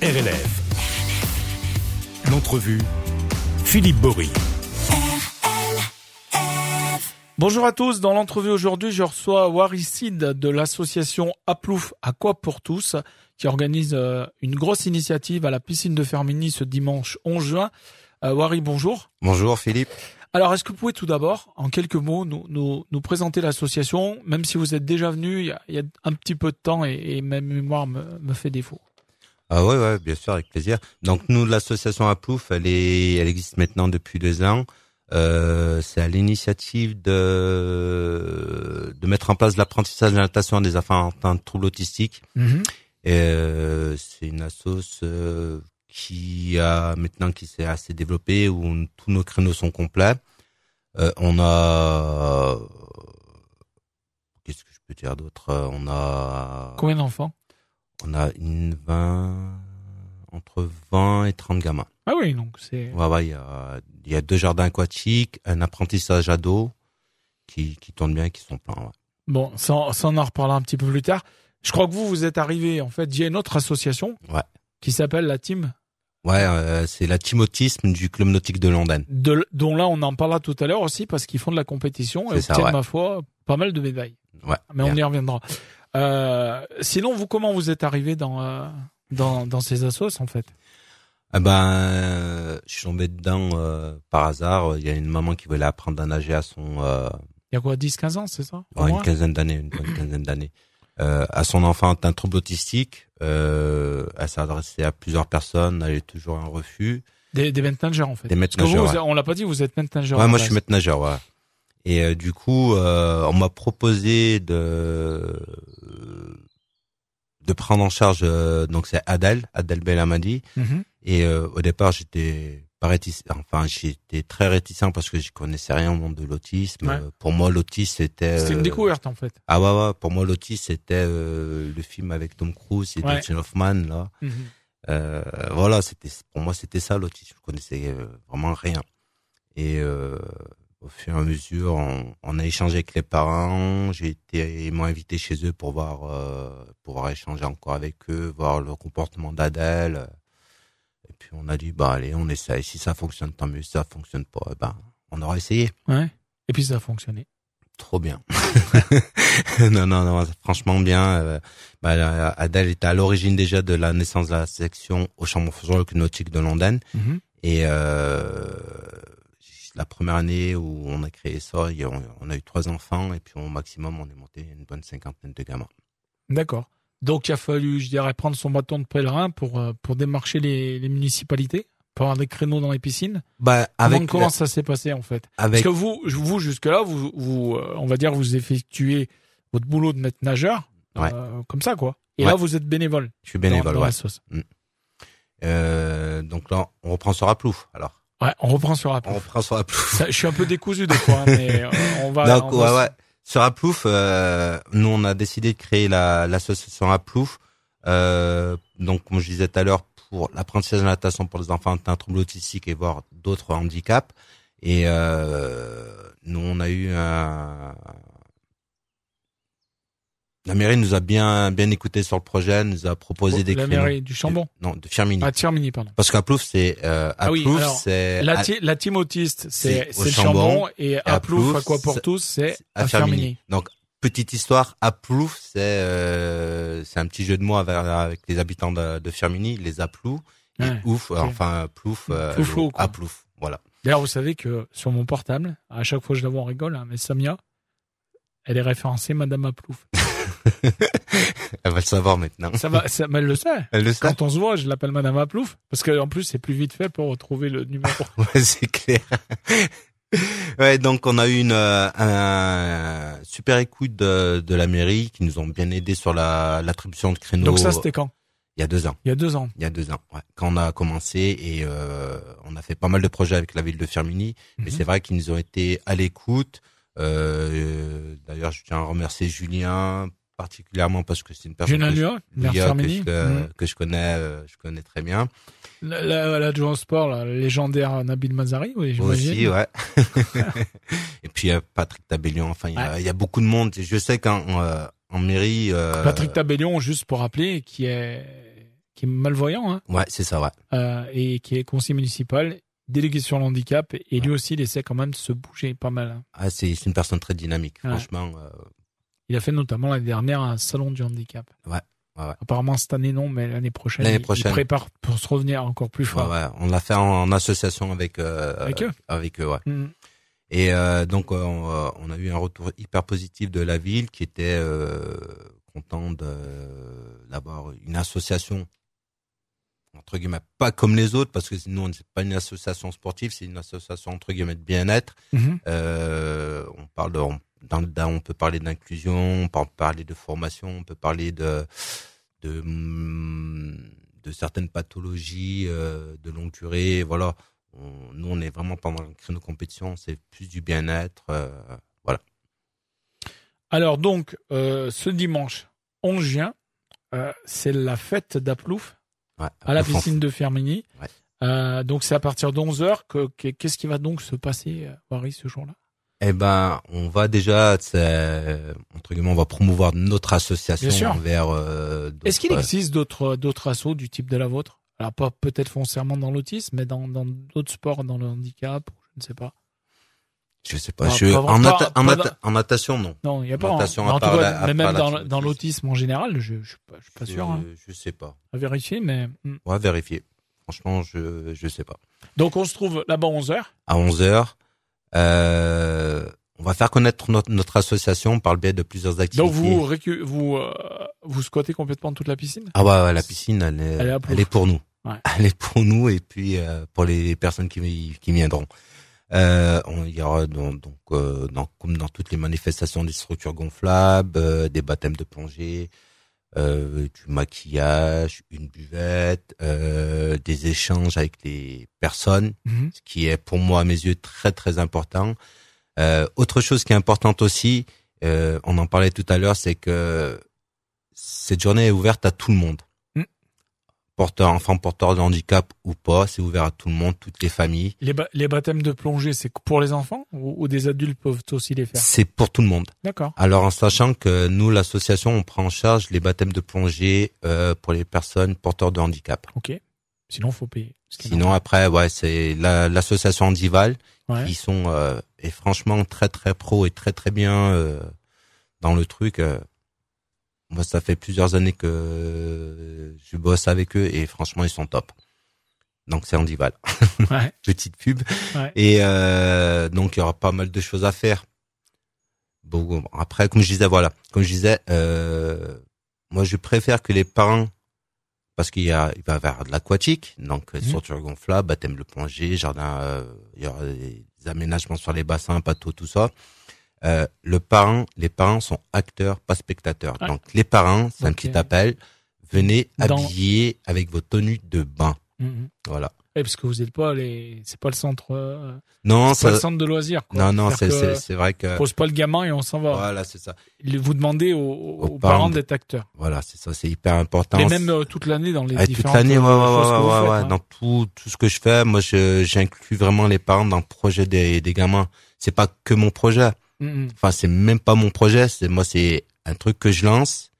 RLF. L'entrevue, Philippe Bory. Bonjour à tous. Dans l'entrevue aujourd'hui, je reçois Waricide de l'association Aplouf à quoi pour tous, qui organise euh, une grosse initiative à la piscine de Fermini ce dimanche 11 juin. Euh, Wari, bonjour. Bonjour Philippe. Alors, est-ce que vous pouvez tout d'abord, en quelques mots, nous, nous, nous présenter l'association, même si vous êtes déjà venu il y a, il y a un petit peu de temps et, et ma mémoire me, me fait défaut. Ah ouais, ouais, bien sûr, avec plaisir. Donc nous, l'association Aplouf, elle est, elle existe maintenant depuis deux ans. Euh, c'est à l'initiative de de mettre en place l'apprentissage de la natation des enfants atteints de troubles autistiques. Mhm. Et, euh, c'est une assoce euh, qui a maintenant qui s'est assez développée où tous nos créneaux sont complets. Euh, on a qu'est-ce que je peux dire d'autre? Euh, On a Combien d'enfants? On a une 20 entre 20 et 30 gamins. Ah oui, donc c'est... Ouais, ouais, il y a, il y a deux jardins aquatiques, un apprentissage ado qui, qui tourne bien, qui sont pleins. Ouais. Bon, ça, ça, on en reparlera un petit peu plus tard. Je crois que vous, vous êtes arrivé, en fait, via une autre association. Ouais. Qui s'appelle la Team, Ouais, euh, c'est la team autisme du club nautique de Londres. de, dont là, on en parlera tout à l'heure aussi, parce qu'ils font de la compétition et obtiennent, ouais. ma foi, pas mal de médailles. Ouais. Mais on y reviendra. Euh, sinon, vous, comment vous êtes arrivé dans, euh, dans, dans ces assos, en fait? Ah ben, euh, je suis tombé dedans euh, par hasard. Il y a une maman qui voulait apprendre à nager à son euh, Il y a quoi, 10-15 ans, c'est ça? Ouais, une quinzaine d'années, une bonne quinzaine d'années. Euh, à son enfant atteint trouble autistique. Euh, elle s'est adressée à plusieurs personnes. Elle a eu toujours un refus. Des, des maîtres nageurs, en fait. Des maîtres vous, nageurs, vous- on l'a pas dit, vous êtes maître nageur. Ouais, moi je suis maître nageur, ouais. Et euh, du coup, euh, on m'a proposé de de prendre en charge. euh, donc c'est Adèle, Adèle Belhamadi. Mhm. Et euh, au départ, j'étais pas réticent. Enfin, j'étais très réticent parce que je connaissais rien au monde de l'autisme. Ouais. Euh, Pour moi, l'autisme c'était. C'était une euh, découverte, en fait. Ah ouais, ouais. Pour moi, l'autisme c'était euh, le film avec Tom Cruise et Ouais. Dustin Hoffman là. Mhm. Euh, voilà, c'était pour moi c'était ça l'autisme. Je connaissais euh, vraiment rien. Et euh, au fur et à mesure, on, on a échangé avec les parents. J'ai été, ils m'ont invité chez eux pour voir, euh, pouvoir échanger encore avec eux, voir le comportement d'Adèle. Et puis on a dit bah allez, on essaye. Si ça fonctionne, tant mieux. Si ça fonctionne pas, eh ben on aura essayé. Ouais. Et puis ça a fonctionné. Trop bien. non, non, non, franchement bien. Euh, bah, la- Adèle était à l'origine déjà de la naissance de la section au chambre nautique de Londres. Mhm. Et euh, la première année où on a créé ça, on a eu trois enfants et puis au maximum, on est monté une bonne cinquantaine de gamins. D'accord. Donc il a fallu, je dirais, prendre son bâton de pèlerin pour euh, pour démarcher les, les municipalités, pour avoir des créneaux dans les piscines. Bah, Comment, avec, comment ça s'est passé en fait? Avec, Parce que vous, vous jusque là, vous, vous, euh, on va dire, vous effectuez votre boulot de maître nageur, Ouais. euh, comme ça quoi. Et Ouais. là, vous êtes bénévole. je suis bénévole, dans, dans ouais. la sauce. Euh, donc là, on reprend sur Aplouf, alors. Ouais, on reprend sur la. On reprend sur Aplouf. Ça, je suis un peu décousu des fois, mais euh, on va. Donc, on va ouais, ouais. Sur Aplouf, euh, nous, on a décidé de créer la, l'association Aplouf. Euh, donc, comme je disais tout à l'heure, pour l'apprentissage de la natation pour les enfants atteints de troubles autistiques et voire d'autres handicaps. Et euh, nous, on a eu un... La mairie nous a bien bien écouté sur le projet, nous a proposé des la créneaux. mairie du Chambon. Non, de Firmini. Ah, Tchermini, pardon. Parce qu'Aplouf, c'est euh, Ah oui, c'est La, la team autiste, c'est le Chambon, et Aplouf, Aplouf, à quoi pour tous, c'est à à Firmini. Firmini. Donc petite histoire, Aplouf, c'est euh, c'est un petit jeu de mots avec, avec les habitants de, de Firmini, les Aplous, et Ouais, ouf, ok. enfin Plouf, euh, quoi. Aplouf, voilà. D'ailleurs, vous savez que sur mon portable, à chaque fois que je la vois, on rigole, hein, mais Samia, elle est référencée Madame Aplouf. Elle va le savoir maintenant. Ça va, ça, mais elle le sait. Elle le sait. Quand on se voit, je l'appelle Madame Aplouf, parce qu'en plus, c'est plus vite fait pour retrouver le numéro. Ouais, c'est clair. ouais, donc on a eu une euh, un super écoute de, de la mairie qui nous ont bien aidé sur la l'attribution de créneaux. Donc ça, c'était quand? Il y a deux ans. Il y a deux ans. Il y a deux ans, ouais. quand on a commencé et euh, on a fait pas mal de projets avec la ville de Firmini, mais Mhm. c'est vrai qu'ils nous ont été à l'écoute. Euh, D'ailleurs, je tiens à remercier Julien particulièrement parce que c'est une personne que, je, Lua, que, je, que je connais, euh, je connais très bien. La- la- L'adjoint au sport, le légendaire Nabil Mazari, oui, j'imagine. Aussi, ouais. et puis Patrick Tabellion. Enfin, il y, a, il y a beaucoup de monde. Je sais qu'en euh, en mairie, euh, Patrick Tabellion, juste pour rappeler, qui est qui est malvoyant, hein, Ouais, c'est ça, ouais. euh, et qui est conseiller municipal, délégué sur le handicap, et lui aussi, il essaie quand même de se bouger pas mal. hein. Ah, c'est c'est une personne très dynamique, Ouais. franchement. euh, Il a fait notamment l'année dernière un salon du handicap. Ouais, ouais, ouais. Apparemment cette année non, mais l'année prochaine, L'année prochaine. il prépare pour se revenir encore plus fort. ouais. On l'a fait en, en association avec euh, Avec eux avec eux, ouais. Mhm. Et euh, donc euh, on, euh, on a eu un retour hyper positif de la ville qui était euh, content de- d'avoir une association entre guillemets pas comme les autres parce que nous on n'est pas une association sportive, c'est une association entre guillemets de bien-être. Mhm. Euh, on parle de, on, dans, dans- on peut parler d'inclusion, on peut parler de formation, on peut parler de de, de certaines pathologies euh, de longue durée. Voilà, On- nous on est vraiment pendant le créneau compétition, c'est plus du bien-être. euh, voilà. Alors donc, euh, ce dimanche 11 juin, c'est la fête d'Aplouf Ouais, à la piscine de. Ouais. Euh, donc c'est à partir de 11 heures que que- qu'est-ce qui va donc se passer, Wari, ce jour-là? Eh ben, on va déjà, entre guillemets, on va promouvoir notre association envers. euh, Est-ce qu'il d'autres- existe d'autres d'autres assos du type de la vôtre? Alors pas peut-être foncièrement dans l'autisme, mais dans dans d'autres sports, dans le handicap, je ne sais pas. Je sais pas. Je, en, pas- nata- en, nata- en natation, non. Non, il y a pas. hein. Natation, Mais à en tout cas, la- à mais même dans, dans l'autisme en général, je je suis pas, je suis pas je, sûr. hein. je sais pas. À vérifier, mais hmm. On va vérifier. Franchement, je je sais pas. donc on se trouve là-bas 11 heures. À 11 heures, euh, on va faire connaître notre, notre association par le biais de plusieurs activités. Donc vous récu- vous euh, vous squattez complètement toute la piscine? Ah ouais, ouais, la piscine, elle est, Elle est elle pour nous. Ouais. Elle est pour nous et puis euh, pour les personnes qui, qui viendront. Euh, on, il y aura donc, donc euh, dans, comme dans toutes les manifestations des structures gonflables, euh, des baptêmes de plongée, euh, du maquillage, une buvette, euh, des échanges avec les personnes, Mhm. ce qui est pour moi à mes yeux très très important. Euh, autre chose qui est importante aussi, euh, on en parlait tout à l'heure, c'est que cette journée est ouverte à tout le monde. Porteur, enfant porteur de handicap ou pas, c'est ouvert à tout le monde, toutes les familles. Les, ba- les baptêmes de plongée, c'est pour les enfants ou, ou des adultes peuvent aussi les faire? C'est pour tout le monde. D'accord. Alors en sachant que nous, l'association, on prend en charge les baptêmes de plongée euh, pour les personnes porteurs de handicap. Ok. Sinon, faut payer. Qui Sinon après, ouais, c'est la- l'association normal. Ouais. Ils sont euh, et franchement très très pro et très très bien euh, dans le truc. Euh. moi, ça fait plusieurs années que je bosse avec eux et franchement, ils sont top. Donc c'est Andival, Ouais. petite pub. Ouais. Et euh, donc il y aura pas mal de choses à faire. Bon, après, comme je disais, voilà, comme je disais, euh, moi je préfère que les parents, parce qu'il y a, il va y avoir de l'aquatique, donc Mhm. structure gonflable, baptême de plongée, jardin, euh, il y aura des aménagements sur les bassins, bateaux, tout ça. Euh, le parent, les parents sont acteurs, pas spectateurs. Donc les parents, c'est un petit appel. Venez Dans- habiller avec vos tenues de bain. Mhm. Voilà. Ouais, parce que vous êtes pas les, c'est pas le centre, euh, Non, c'est pas le centre de loisirs. Quoi. non, non, c'est, c'est, c'est vrai que, pose pas le gamin et on s'en va. voilà, c'est ça. Vous demandez aux, aux Aux parents parents d'être acteurs. Voilà, c'est ça, c'est hyper important. Mais même euh, toute l'année dans les Ah, toute différentes l'année, ouais, ouais, ouais, faites, ouais. Dans tout, tout ce que je fais, moi, je, j'inclus vraiment les parents dans le projet des, des gamins. C'est pas que mon projet. Mhm. Enfin, c'est même pas mon projet. C'est moi, c'est un truc que je lance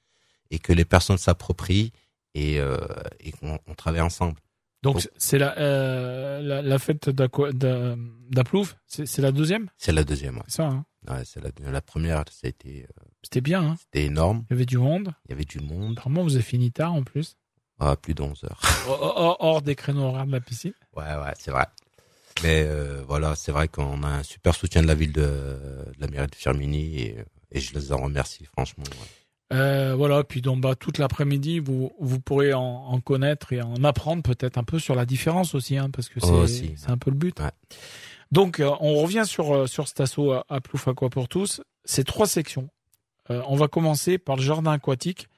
et que les personnes s'approprient et, euh, et qu'on on travaille ensemble. Donc c'est la, euh, la la fête d'Aqua- d'a- d'Aplouf, c'est la deuxième, C'est la deuxième. Ouais, c'est ça. Hein Ouais, c'est la, la première. Ça a été, euh, C'était bien. Hein c'était énorme. Il y avait du monde. Il y avait du monde. Apparemment, vous avez fini tard en plus, Ah, plus de 11 heures. hors des créneaux horaires de la piscine. Ouais, ouais, c'est vrai. Mais euh, voilà, c'est vrai qu'on a un super soutien de la ville de, de la mairie de Firmini et, et je les en remercie franchement. ouais. Euh, voilà, puis donc bah toute l'après-midi, vous vous pourrez en, en connaître et en apprendre peut-être un peu sur la différence aussi, hein, parce que c'est Oh, c'est un peu le but. Ouais. Donc euh, on revient sur sur cet assaut à, à Plouf Aqua pour tous. C'est trois sections. Euh, on va commencer par le jardin aquatique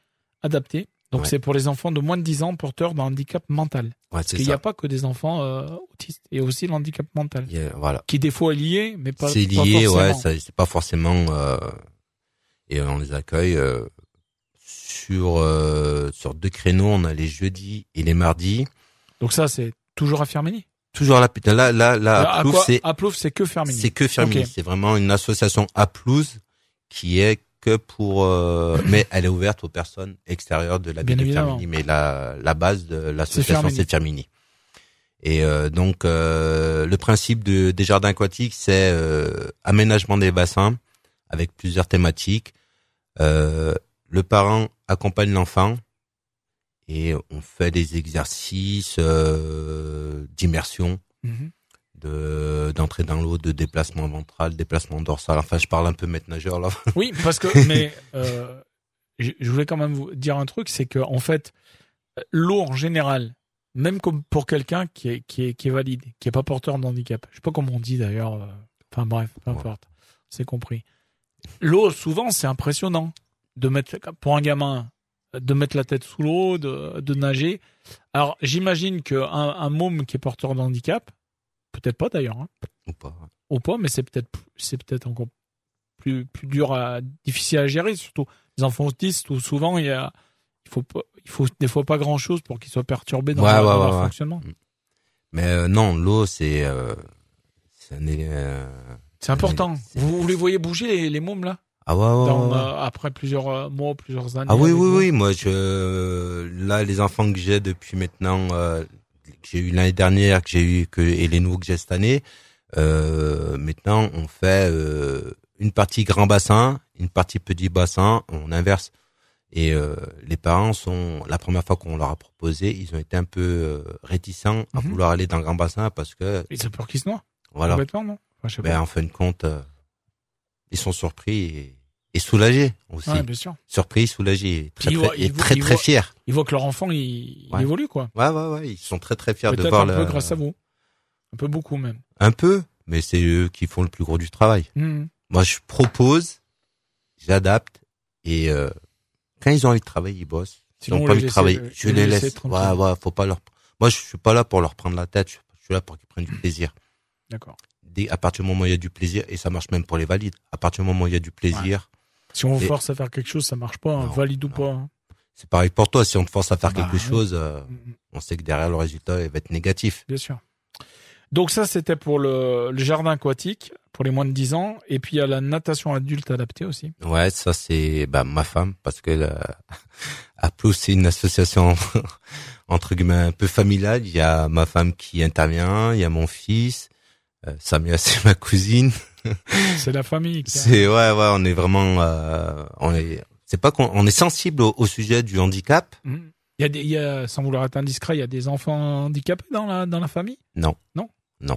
adapté. Donc Ouais. c'est pour les enfants de moins de 10 ans porteurs d'un handicap mental. Ouais, Parce qu'il n'y a pas que des enfants euh, autistes, il y a aussi le handicap mental, Il voilà. qui des fois est lié, mais pas C'est pas lié, ouais, forcément. ça- c'est pas forcément. euh, et on les accueille euh, sur sur deux créneaux. On a les jeudis et les mardis. Donc ça c'est toujours à Firmini. Toujours à la putain. Là, là, là, à Plouf, c'est à Plouf, c'est que Firmini. c'est que Firmini. C'est vraiment une association à Plouse qui est que pour, euh, mais elle est ouverte aux personnes extérieures de la ville de. Firmini. Mais la, la base de l'association, c'est Firmini. Et euh, donc, euh, le principe de, des jardins aquatiques, c'est euh, aménagement des bassins avec plusieurs thématiques. Euh, le parent accompagne l'enfant et on fait des exercices euh, d'immersion Mhm. De d'entrée dans l'eau, de déplacement ventral, déplacement dorsal. Enfin, je parle un peu maître nageur là. Oui, parce que mais euh, je voulais quand même vous dire un truc, c'est que en fait, l'eau en général, même comme pour quelqu'un qui est qui est qui est valide, qui est pas porteur de handicap, je sais pas comment on dit d'ailleurs. euh, Enfin bref, peu Ouais. importe, c'est compris. L'eau, souvent, c'est impressionnant de mettre pour un gamin de mettre la tête sous l'eau, de, de nager. Alors, j'imagine qu'un un môme qui est porteur de handicap, peut-être pas d'ailleurs, hein, Ou pas. au poids, mais c'est peut-être c'est peut-être encore plus plus dur à difficile à gérer, surtout les enfants autistes où souvent il y a il faut pas, il faut des fois pas grand chose pour qu'ils soient perturbés dans Ouais, leur, ouais, dans ouais, leur ouais. fonctionnement. Mais euh, non, l'eau, c'est euh, c'est euh, C'est important. Vous, vous les voyez bouger les, les mômes là? Ah ouais, ouais, Dans, euh, après plusieurs mois, plusieurs années. Ah oui, oui, oui. Moi, je là, les enfants que j'ai depuis maintenant, euh, j'ai eu l'année dernière, que j'ai eu que et les nouveaux que j'ai cette année. Euh, maintenant, on fait euh, une partie grand bassin, une partie petit bassin, on inverse. Et euh, les parents sont la première fois qu'on leur a proposé, ils ont été un peu euh, réticents à Mhm. vouloir aller dans le grand bassin parce que Ils ont peur qu'ils se noient. voilà. Complètement, non? Enfin, je sais Ben, pas. en fin de compte, euh, ils sont surpris et, et soulagés aussi. Ouais, bien sûr. Surpris, soulagés, très très, et très, très fiers. Ils voient que leur enfant il, il évolue quoi. Ouais, ouais, ouais, ils sont très très fiers de voir un peu grâce à vous. Un peu beaucoup même. Un peu, mais c'est eux qui font le plus gros du travail. Mhm. Moi, je propose, j'adapte et euh, quand ils ont envie de travailler, ils bossent. S'ils n'ont pas envie de travailler, je les les laisse. Ouais, ouais, faut pas leur. Moi, je suis pas là pour leur prendre la tête. Je je suis là pour qu'ils prennent du plaisir. D'accord. Dès, à partir du moment où il y a du plaisir, et ça marche même pour les valides. À partir du moment où il y a du plaisir, Si on vous force à faire quelque chose, ça marche pas, hein, Non, valide ou pas. hein. c'est pareil pour toi. Si on te force à faire Bah, quelque oui. chose, euh, Mhm. on sait que derrière le résultat, il va être négatif. Bien sûr. Donc ça, c'était pour le, le jardin aquatique, pour les moins de 10 ans. Et puis il y a la natation adulte adaptée aussi. Ouais, ça c'est bah, ma femme parce que euh, Aplos c'est une association entre guillemets un peu familiale. Il y a ma femme qui intervient, il y a mon fils, euh, Samia c'est ma cousine. C'est la famille. C'est ouais ouais, on est vraiment euh, on est c'est pas qu'on on est sensible au, au sujet du handicap. Mhm. Il y a des, il y a, sans vouloir être indiscret, il y a des enfants handicapés dans la, dans la famille? Non. Non? Non.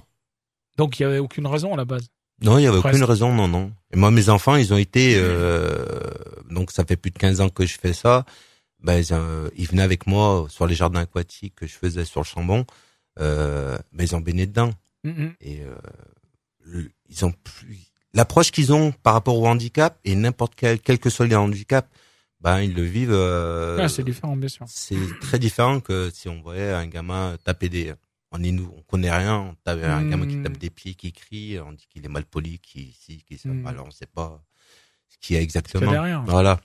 Donc il y avait aucune raison à la base? Non, il y avait Presque. aucune raison, non, non. Et moi, mes enfants, ils ont été, euh, donc ça fait plus de 15 ans que je fais ça. Ben, ils, euh, ils venaient avec moi sur les jardins aquatiques que je faisais sur le Chambon. Euh, ben, ils ont baigné dedans. Et le- ils ont plus l'approche qu'ils ont par rapport au handicap et n'importe quel, quel que soit le handicap, ben ils le vivent. euh, Ah, c'est différent, bien sûr. c'est très différent que si on voyait un gamin taper des. On est nous, on connaît rien. On tape un gamin qui Hmm. tape des pieds, qui crie, on dit qu'il est mal poli, qui si, qui ça. Hmm. Alors on sait pas ce qu'il y a exactement. derrière. Voilà.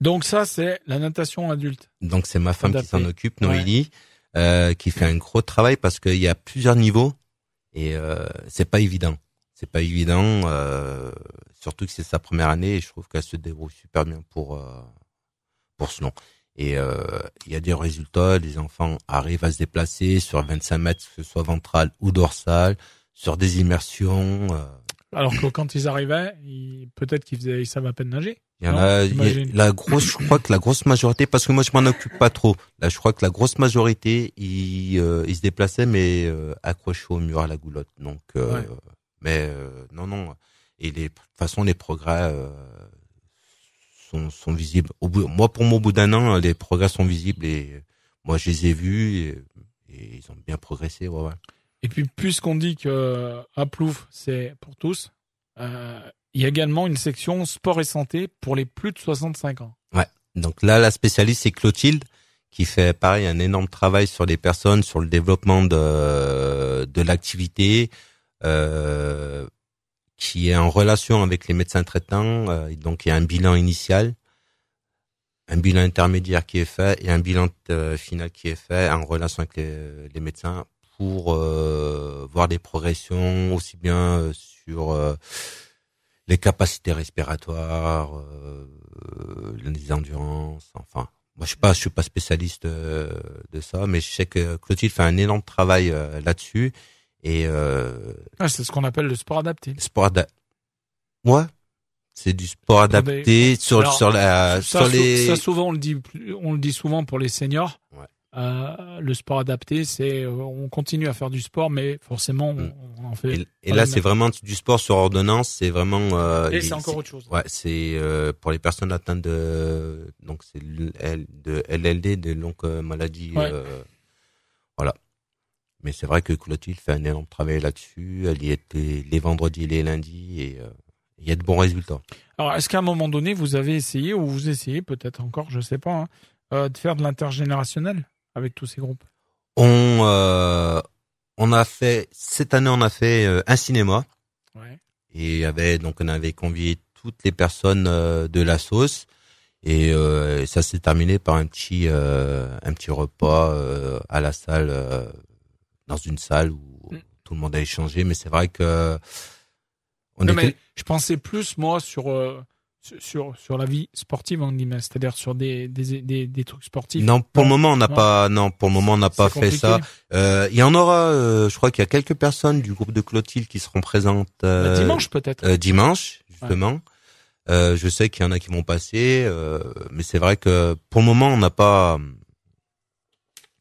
Donc ça, c'est la natation adulte. Donc c'est ma femme qui s'en occupe, Noélie, euh, qui fait un gros travail parce qu'il y a plusieurs niveaux et euh, c'est pas évident. C'est pas évident, euh, surtout que c'est sa première année et je trouve qu'elle se débrouille super bien pour euh, pour ce long. Et euh, il y a des résultats, les enfants arrivent à se déplacer sur 25 mètres, que ce soit ventral ou dorsal, sur des immersions. Alors que quand ils arrivaient, ils- peut-être qu'ils faisaient, ils savaient à peine nager. Il y en a, il y a- la grosse, je crois que la grosse majorité, parce que moi je m'en occupe pas trop. Là, je crois que la grosse majorité, ils, euh, ils se déplaçaient mais euh, accrochés au mur à la goulotte. Donc, euh, Ouais. mais euh, non, non. Et les, de toute façon, les progrès euh, sont, sont visibles. Au bout, moi, pour moi, au bout d'un an, les progrès sont visibles et moi, je les ai vus et, et ils ont bien progressé. Ouais, ouais. Et puis, puisqu'on dit que à Plouf, c'est pour tous, euh, il y a également une section sport et santé pour les plus de 65 ans. Donc là, la spécialiste, c'est Clotilde, qui fait pareil un énorme travail sur les personnes, sur le développement de, de l'activité, euh, qui est en relation avec les médecins traitants. euh, donc il y a un bilan initial, un bilan intermédiaire qui est fait et un bilan euh, final qui est fait en relation avec les médecins pour euh, voir des progressions aussi bien euh, sur euh, les capacités respiratoires, les endurances, enfin. Moi, je suis pas, je suis pas spécialiste de ça, mais je sais que Clotilde fait un énorme travail là-dessus. Et euh, ah, c'est ce qu'on appelle le sport adapté. Sport adapté. Ouais. C'est du sport adapté sur Alors, sur la Ça, sur les. ça, souvent on le dit, on le dit souvent pour les seniors. Euh, le sport adapté, c'est on continue à faire du sport, mais forcément on, Mm. on en fait. Et, là, c'est vraiment du sport sur ordonnance. C'est vraiment. Euh, Et c'est encore autre chose. Ouais, c'est euh, pour les personnes atteintes de donc c'est de LLD, de longues maladies. Ouais. voilà. Mais c'est vrai que Clotilde fait un énorme travail là-dessus. Elle y était les vendredis, et les lundis, et il y a de bons résultats. Alors, est-ce qu'à un moment donné, vous avez essayé, ou vous essayez peut-être encore, je sais pas, hein, de faire de l'intergénérationnel? Avec tous ces groupes? On euh, on a fait cette année, on a fait euh, un cinéma Ouais. et avait donc on avait convié toutes les personnes euh, de la sauce et ça s'est terminé par un petit un petit repas à la salle dans une salle où Mm. tout le monde a échangé mais c'est vrai que on Non, était mais je pensais plus, moi, sur, sur- sur, la vie sportive, en guillemets, c'est-à-dire sur des, des, des, des trucs sportifs. non pour le moment on n'a pas non pour le moment on n'a pas fait ça Euh, il y en aura euh, je crois qu'il y a quelques personnes du groupe de Clotilde qui seront présentes Bah, euh, dimanche, peut-être. Euh, dimanche, justement. Euh, je sais qu'il y en a qui vont passer, euh, mais c'est vrai que pour le moment, on n'a pas,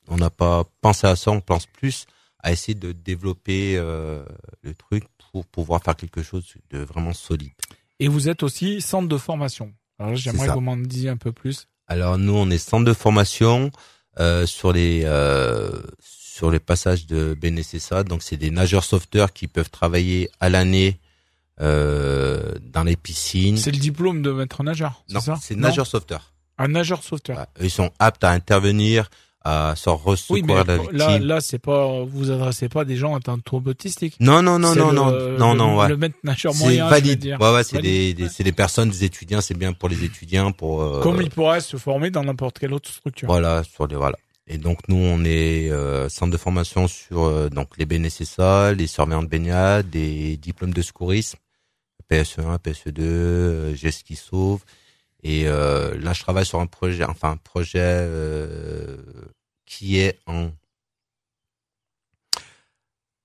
on n'a pas pensé à ça. On pense plus à essayer de développer euh, le truc pour pouvoir faire quelque chose de vraiment solide. Et vous êtes aussi centre de formation. Alors, j'aimerais que vous m'en disiez un peu plus. Alors nous, on est centre de formation euh, sur les euh, sur les passages de BNSSA. Donc c'est des nageurs sauveteurs qui peuvent travailler à l'année euh, dans les piscines. C'est le diplôme de maître nageur, Non, c'est nageur sauveteur. Un nageur sauveteur. Ils sont aptes à intervenir, à se Oui, mais la victime. là, là, c'est pas, vous adressez pas des gens atteints de troubles autistiques. non, non, non, C'est non, le- non, le- non, non, ouais. Le maître nageur C'est moyen, veux valide. dire. Ouais, ouais, c'est des, des- c'est des personnes, des étudiants, c'est bien pour les étudiants, pour. euh, Comme il pourrait se former dans n'importe quelle autre structure. Voilà, sur les voilà. Et donc nous, on est euh, centre de formation sur euh, donc les BNSSA, les surveillants de baignade, des diplômes de secourisme, PSE1, PSE2, euh, gestes qui sauve. Et euh, là, je travaille sur un projet, enfin un projet euh, qui est en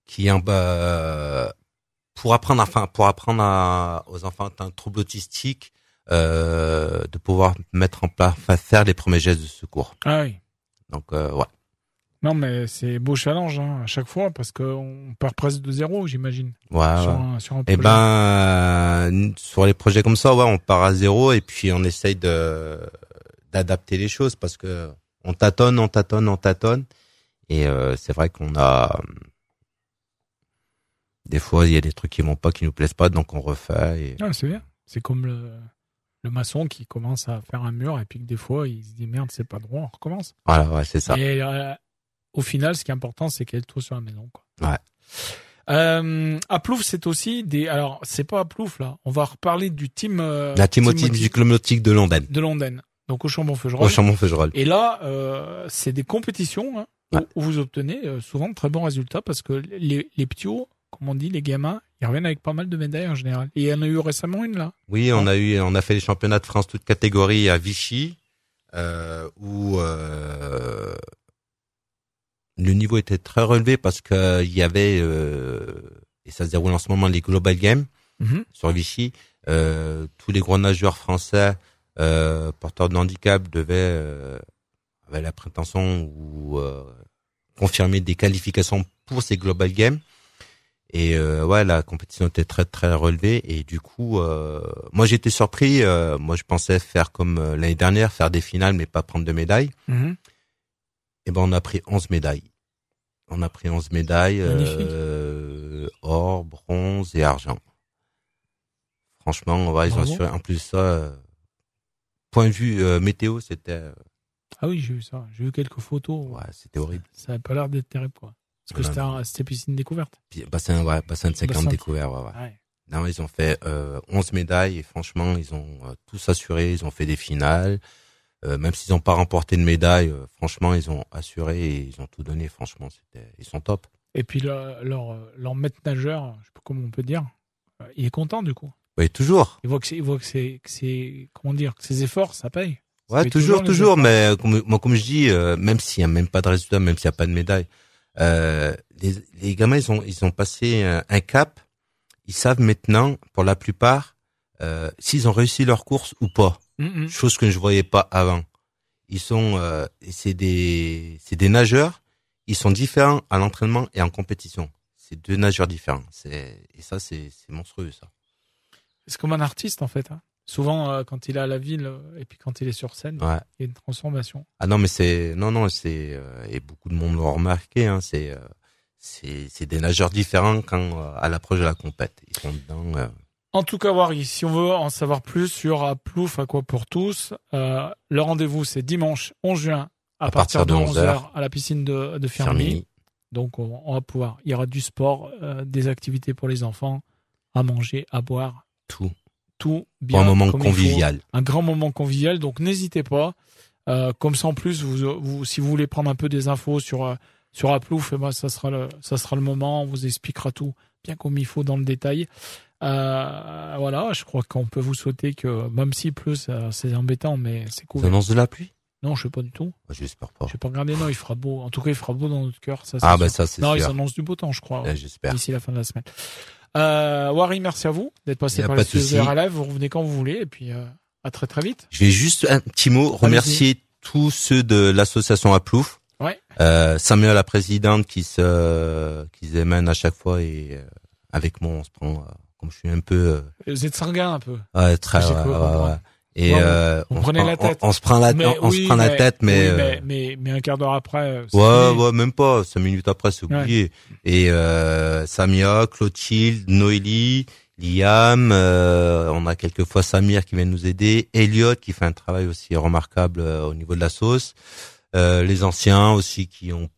qui est en bah, pour apprendre, enfin pour apprendre à- aux enfants atteints de troubles autistiques euh, de pouvoir mettre en place, enfin, faire les premiers gestes de secours. Ah oui. Donc euh, ouais. Non, mais c'est beau challenge hein, à chaque fois parce qu'on part presque de zéro, j'imagine, Ouais, sur, un, sur un Eh projet. ben, euh, sur les projets comme ça, ouais, on part à zéro et puis on essaye de d'adapter les choses parce que on tâtonne, on tâtonne, on tâtonne. Et euh, c'est vrai qu'on a des fois il y a des trucs qui vont pas, qui nous plaisent pas, donc on refait. Et... Ah, c'est bien. C'est comme le, le maçon qui commence à faire un mur et puis que des fois il se dit merde, c'est pas droit, on recommence. Voilà, ouais, c'est ça. Et euh, au final, ce qui est important, c'est qu'il y ait le toit sur la maison. Quoi. Ouais. Euh, à Plouf, c'est aussi des. Alors, c'est pas à Plouf là. On va reparler du team. euh, La team Team cyclomotique de Londres, de London, donc au au Chambon-Feugerolles. Chambon-Feugerolles. Et là, euh, c'est des compétitions hein, où- Ouais. où vous obtenez euh, souvent de très bons résultats parce que les, les petits comme on dit, les gamins, ils reviennent avec pas mal de médailles en général. Et il y en a eu récemment une là. Oui, on a eu, on a fait les championnats de France toutes catégories à Vichy, euh, où euh, le niveau était très relevé parce que il y avait et ça se déroule en ce moment les Global Games sur Vichy. Tous les gros nageurs français euh, porteurs de handicap devaient euh, avaient la prétention ou euh, confirmer des qualifications pour ces Global Games. Et euh, ouais, la compétition était très très relevée et du coup, euh, moi j'étais surpris. euh, moi je pensais faire comme l'année dernière, faire des finales mais pas prendre de médailles. Mhm. Et ben on a pris 11 médailles. On a pris 11 médailles, euh, or, bronze et argent. Franchement, ouais, ils ont assuré. En plus ça, point de vue euh, météo, c'était euh, Ah oui, j'ai vu ça. J'ai vu quelques photos. ouais, c'était horrible. Ça avait pas l'air d'être terrible quoi. Parce que c'était piscine découverte. Puis, bassin, ouais, bassin de 50 Bassin. découvert, ouais, ouais. Non, ils ont fait euh, 11 médailles et franchement, ils ont euh, tous assuré. Ils ont fait des finales. Euh, même s'ils n'ont pas remporté de médaille, franchement, ils ont assuré et ils ont tout donné. Franchement, ils sont top. Et puis le- leur, leur maître nageur, je sais pas comment on peut dire, il est content du coup. Oui, toujours. Il voit que c'est, il voit que c'est, que c'est, comment dire, que ses efforts, ça paye. Ça Ouais, paye toujours, toujours. Mais euh, comme, moi, comme je dis, euh, même s'il y a même pas de résultat, même s'il y a pas de médaille, euh, les, les gamins, ils ont, ils ont passé un, un cap. Ils savent maintenant, pour la plupart, euh, s'ils ont réussi leur course ou pas. Mm, mm. Chose que je voyais pas avant. Ils sont, euh, c'est des, c'est des nageurs. Ils sont différents à l'entraînement et en compétition. C'est deux nageurs différents. C'est, et ça, c'est, c'est monstrueux, ça. C'est comme un artiste, en fait. hein. Souvent, euh, quand il est à la ville euh, et puis quand il est sur scène, Ouais. il y a une transformation. Ah non, mais c'est non, non, c'est euh, et beaucoup de monde l'ont remarqué. Hein, c'est euh, c'est des nageurs différents quand à l'approche de la compète. Ils sont dedans. En tout cas, Wari, si on veut en savoir plus sur Aplouf Aqua pour tous, le rendez-vous c'est dimanche 11 juin à, À partir, partir de de 11h 11h. à la piscine de, de Fermi. Donc on, on va pouvoir, il y aura du sport, des activités pour les enfants, à manger, à boire, tout tout bien. pour un moment convivial. Un grand moment convivial. Donc n'hésitez pas. Euh, comme ça en plus, vous, vous, si vous voulez prendre un peu des infos sur euh, sur Aplouf, eh ben, ça sera le ça sera le moment. On vous expliquera tout bien comme il faut dans le détail. Euh, voilà, je crois qu'on peut vous souhaiter que même s'il pleut, c'est embêtant, mais c'est cool. Ça annonce de la pluie? Non, je sais pas du tout. J'espère pas. Je vais pas regarder. Non, il fera beau. En tout cas, il fera beau dans notre cœur. Ça, Ah sûr. bah ça c'est non, il sûr. s'annonce du beau temps, je crois. J'espère. D'ici la fin de la semaine. Euh, Wari, merci à vous d'être passé par les studios de RLF. Vous revenez quand vous voulez et puis euh, à très très vite. Je vais juste un petit mot remercier tous ceux de l'association Aplouf. Ouais. Euh, Samuel, la présidente, qui se qui se mène à chaque fois et euh, avec moi on se prend. euh, comme je suis un peu euh, Vous êtes sanguin un peu. Ouais, très, ouais, ouais, ouais. Et Ouais, euh, on on, prenait se la prend- tête. on, on se prend la, Mais on, oui, se prend la tête, mais, oui, euh, mais, mais, mais un quart d'heure après. euh, ouais, ouais, même pas. Cinq minutes après, c'est oublié. Et euh, Samia, Clotilde, Noélie, Liam, euh, on a quelquefois Samir qui vient nous aider, Elliot qui fait un travail aussi remarquable euh, au niveau de la sauce, euh, les anciens aussi qui ont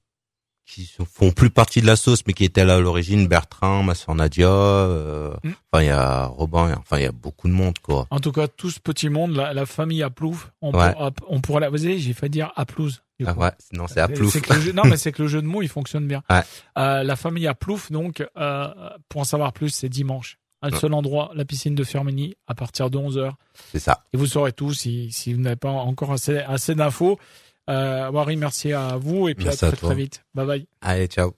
qui font plus partie de la sauce mais qui étaient là à l'origine, Bertrand, ma soeur Nadia, euh, Mm. enfin il y a Robin, enfin il y a beaucoup de monde quoi. En tout cas, tout ce petit monde, la, la famille Aplouf, on, Ouais. on pourra la. Vous savez, j'ai fait dire Aplouse. Ah ouais, non c'est à Plouf. C'est que le jeu- non, mais c'est que le jeu de mots, il fonctionne bien. Ouais. Euh, la famille Aplouf, donc, euh, pour en savoir plus, c'est dimanche. Un Ouais. seul endroit, la piscine de Fermini, à partir de 11h. C'est ça. Et vous saurez tout si, si vous n'avez pas encore assez, assez d'infos. Euh, merci à vous et puis à à très très vite. Bye bye. Allez, ciao.